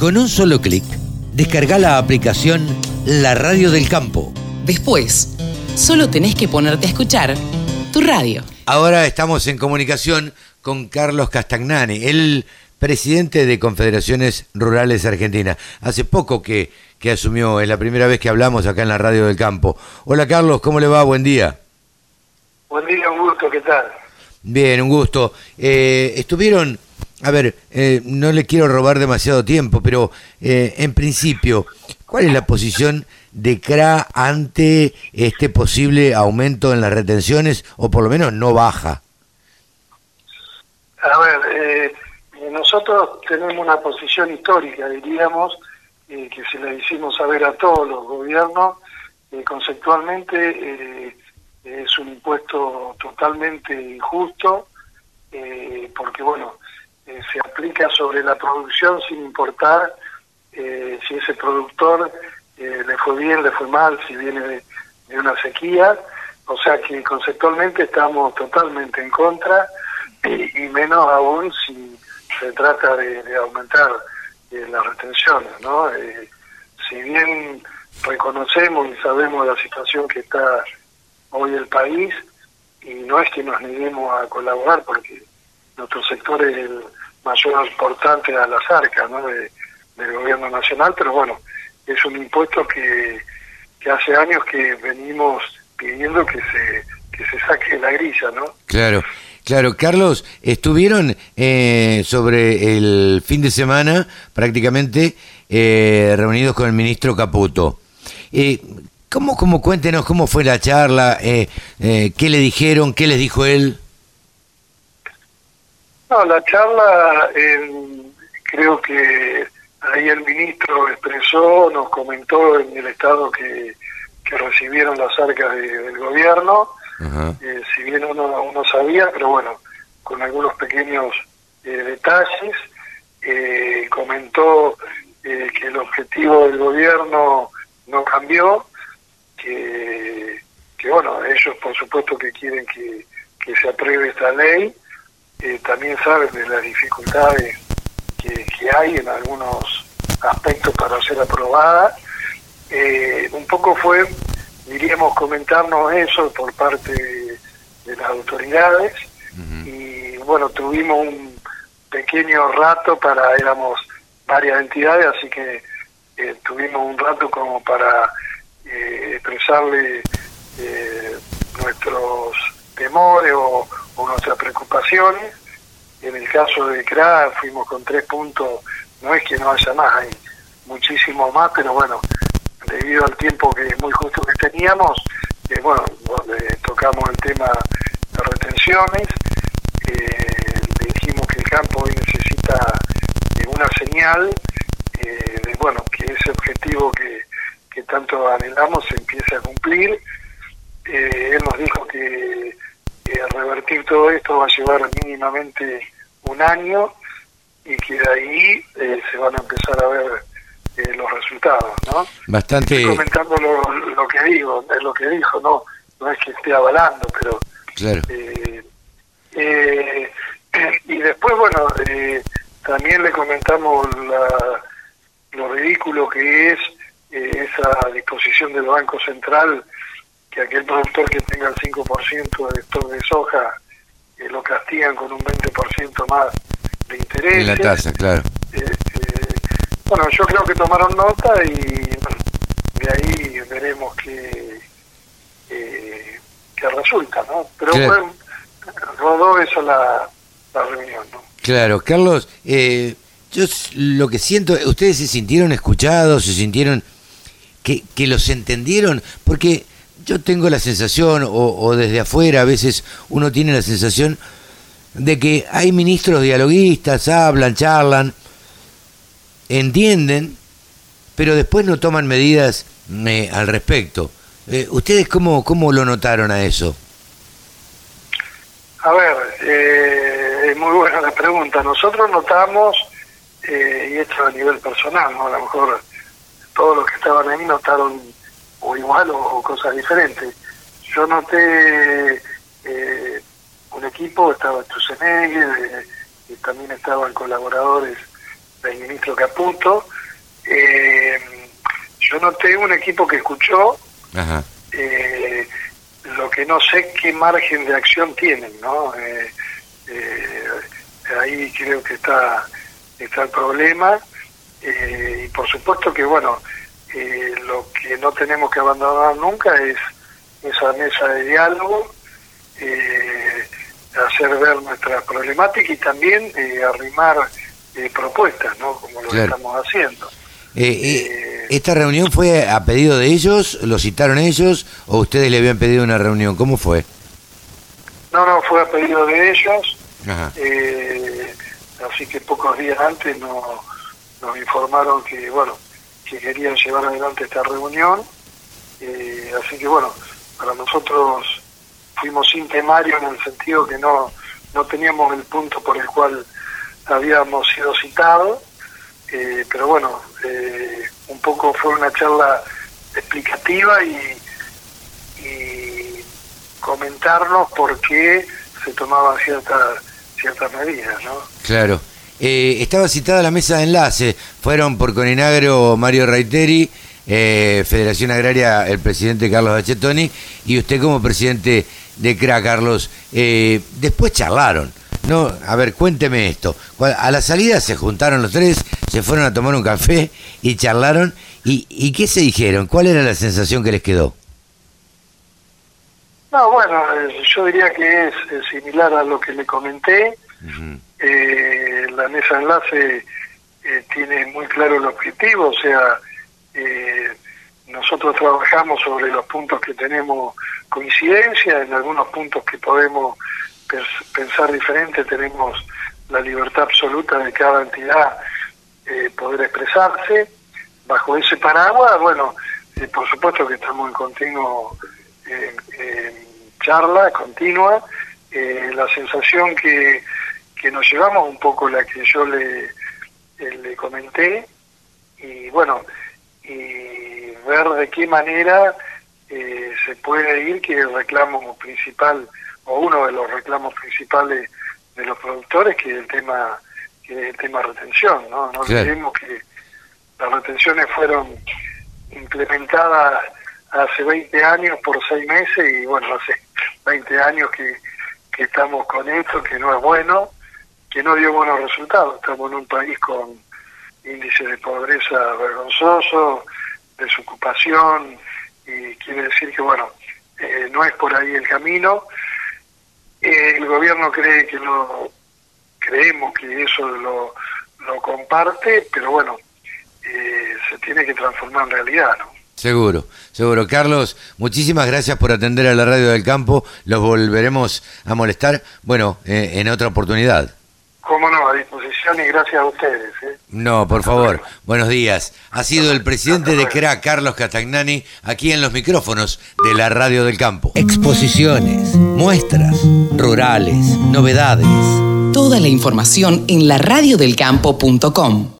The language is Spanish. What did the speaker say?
Con un solo clic, descarga la aplicación La Radio del Campo. Después, solo tenés que ponerte a escuchar tu radio. Ahora estamos en comunicación con Carlos Castagnani, el presidente de Confederaciones Rurales Argentina. Hace poco que, que asumió, es la primera vez que hablamos acá en la Radio del Campo. Hola Carlos, ¿cómo le va? Buen día. Buen día, un gusto, ¿qué tal? Bien, un gusto. Eh, estuvieron, a ver, eh, no le quiero robar demasiado tiempo, pero eh, en principio, ¿cuál es la posición de CRA ante este posible aumento en las retenciones o por lo menos no baja? A ver, eh, nosotros tenemos una posición histórica, diríamos, eh, que se la hicimos saber a todos los gobiernos, eh, conceptualmente eh, es un impuesto totalmente injusto, porque bueno, eh, se aplica sobre la producción sin importar eh, si ese productor eh, le fue bien, le fue mal, si viene de, una sequía, o sea que conceptualmente estamos totalmente en contra y, y menos aún si se trata de, de aumentar eh, las retenciones, ¿no? Eh, si bien reconocemos y sabemos la situación que está hoy el país, y no es que nos neguemos a colaborar, porque nuestro sector es el mayor aportante a las arcas ¿no? de, del gobierno nacional, pero bueno, es un impuesto que, hace años que venimos pidiendo que se, que se saque la grilla, ¿no? Claro. Claro, Carlos, estuvieron eh, sobre el fin de semana prácticamente eh, reunidos con el ministro Caputo. Eh, ¿cómo, cómo, cuéntenos cómo fue la charla? Eh, eh, ¿Qué le dijeron? ¿Qué les dijo él? No, la charla eh, creo que ahí el ministro expresó, nos comentó en el estado que, que recibieron las arcas de, del gobierno, eh, si bien uno, uno sabía, pero bueno, con algunos pequeños eh, detalles, eh, comentó eh, que el objetivo del gobierno no cambió, que, que bueno, ellos por supuesto que quieren que, que se apruebe esta ley, eh, también saben de las dificultades que, que hay en algunos aspectos para ser aprobada. Eh, un poco fue, diríamos, comentarnos eso por parte de, de las autoridades y bueno, tuvimos un pequeño rato para, éramos varias entidades, así que eh, tuvimos un rato como para eh, expresarle eh, nuestros temores o, o nuestras preocupaciones. En el caso de CRA fuimos con tres puntos, no es que no haya más, hay muchísimo más, pero bueno, debido al tiempo que muy justo que teníamos, eh, bueno, eh, tocamos el tema de retenciones, eh, dijimos que el campo hoy necesita eh, una señal eh, de, bueno, que ese objetivo que, que tanto anhelamos se empiece a cumplir. Eh, él nos dijo que revertir todo esto va a llevar mínimamente un año y que de ahí eh, se van a empezar a ver eh, los resultados, ¿no? Bastante, Estoy comentando lo, lo que digo, es lo que dijo, no, no es que esté avalando, pero claro. eh, eh, y después, bueno, eh, también le comentamos la, lo ridículo que es esa disposición del Banco Central, que aquel productor que tenga el 5% de stock de soja eh, lo castigan con un 20% más de interés. En la tasa, claro. Eh, eh, bueno, yo creo que tomaron nota y bueno, de ahí veremos qué, eh, qué resulta, ¿no? Pero Claro. fue, rodó eso la, la reunión, ¿no? Claro, Carlos, eh, yo lo que siento, ustedes se sintieron escuchados, se sintieron que, que los entendieron, porque yo tengo la sensación, o, o desde afuera a veces uno tiene la sensación de que hay ministros dialoguistas, hablan, charlan, entienden, pero después no toman medidas eh, al respecto. Eh, ¿Ustedes cómo, cómo lo notaron a eso? A ver, eh, es muy buena la pregunta. Nosotros notamos, eh, y esto a nivel personal, ¿no? A lo mejor todos los que estaban ahí notaron o igual o, o cosas diferentes. Yo noté eh, un equipo, estaba eh, y también estaban colaboradores del ministro Caputo. Eh, yo noté un equipo que escuchó, eh, lo que no sé qué margen de acción tienen, ¿no? Eh, ahí creo que está, está el problema. y por supuesto que, bueno, lo que no tenemos que abandonar nunca es esa mesa de diálogo, hacer ver nuestra problemática y también arrimar propuestas, ¿no? Como lo estamos haciendo. Eh, eh, ¿Esta reunión fue a pedido de ellos? ¿Lo citaron ellos? ¿O ustedes le habían pedido una reunión? ¿Cómo fue? No, no, fue a pedido de ellos. Eh, así que pocos días antes no, nos informaron que, bueno, que querían llevar adelante esta reunión. así que, bueno, para nosotros fuimos sin temario en el sentido que no, no teníamos el punto por el cual habíamos sido citados, eh, pero bueno, eh, un poco fue una charla explicativa y, comentarnos por qué se tomaban ciertas ciertas medidas, ¿no? Claro. Eh, estaba citada la mesa de enlace, fueron por Coninagro Mario Reiteri, Federación Agraria el presidente Carlos Bachetoni y usted como presidente de CRA, Carlos. después charlaron. No, a ver, cuénteme esto. A la salida se juntaron los tres, se fueron a tomar un café y charlaron. ¿Y, y qué se dijeron? ¿Cuál era la sensación que les quedó? No, bueno, eh, yo diría que es similar a lo que le comenté. Eh, la mesa enlace eh, tiene muy claro el objetivo, o sea, eh, nosotros trabajamos sobre los puntos que tenemos coincidencia, en algunos puntos que podemos pensar diferente, tenemos la libertad absoluta de cada entidad eh, poder expresarse. Bajo ese paraguas, bueno, eh, por supuesto que estamos en continuo charla continua. Eh, la sensación que, que nos llevamos, un poco la que yo le, le comenté, y bueno, y ver de qué manera se puede ir que el reclamo principal o uno de los reclamos principales de los productores que es el tema que el tema retención no no olvidemos que las retenciones fueron implementadas hace 20 años por seis meses y bueno hace 20 años que, que estamos con esto que no es bueno que no dio buenos resultados estamos en un país con índice de pobreza vergonzoso desocupación y quiere decir que bueno eh, no es por ahí el camino el gobierno cree que lo creemos que eso lo, lo comparte, pero bueno, eh, se tiene que transformar en realidad, ¿no? Seguro, seguro. Carlos, muchísimas gracias por atender a la radio del campo. Los volveremos a molestar, bueno, eh, en otra oportunidad. Cómo no, a disposición y gracias a ustedes. ¿eh? No, por favor, buenos días. Ha sido el presidente de CRA, Carlos Catagnani, aquí en los micrófonos de la Radio del Campo. Exposiciones, muestras, rurales, novedades. Toda la información en laradiodelcampo.com.